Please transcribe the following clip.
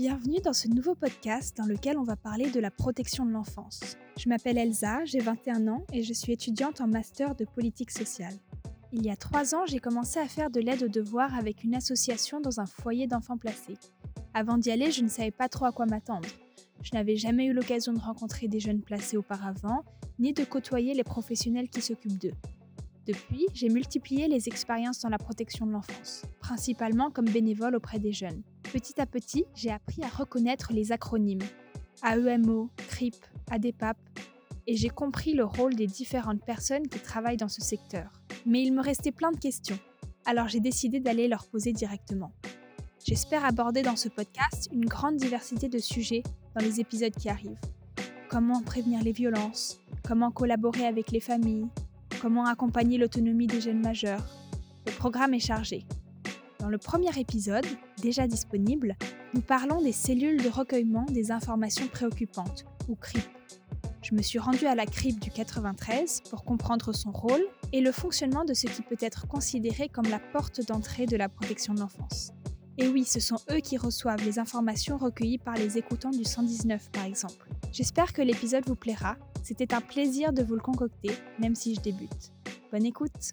Bienvenue dans ce nouveau podcast dans lequel on va parler de la protection de l'enfance. Je m'appelle Elsa, j'ai 21 ans et je suis étudiante en master de politique sociale. Il y a trois ans, j'ai commencé à faire de l'aide aux devoirs avec une association dans un foyer d'enfants placés. Avant d'y aller, je ne savais pas trop à quoi m'attendre. Je n'avais jamais eu l'occasion de rencontrer des jeunes placés auparavant, ni de côtoyer les professionnels qui s'occupent d'eux. Depuis, j'ai multiplié les expériences dans la protection de l'enfance, principalement comme bénévole auprès des jeunes. Petit à petit, j'ai appris à reconnaître les acronymes AEMO, CRIP, ADEPAP, et j'ai compris le rôle des différentes personnes qui travaillent dans ce secteur. Mais il me restait plein de questions, alors j'ai décidé d'aller leur poser directement. J'espère aborder dans ce podcast une grande diversité de sujets dans les épisodes qui arrivent. Comment prévenir les violences, comment collaborer avec les familles, comment accompagner l'autonomie des jeunes majeurs. Le programme est chargé. Dans le premier épisode, déjà disponible, nous parlons des cellules de recueillement des informations préoccupantes, ou CRIP. Je me suis rendue à la CRIP du 93 pour comprendre son rôle et le fonctionnement de ce qui peut être considéré comme la porte d'entrée de la protection de l'enfance. Et oui, ce sont eux qui reçoivent les informations recueillies par les écoutants du 119 par exemple. J'espère que l'épisode vous plaira. C'était un plaisir de vous le concocter, même si je débute. Bonne écoute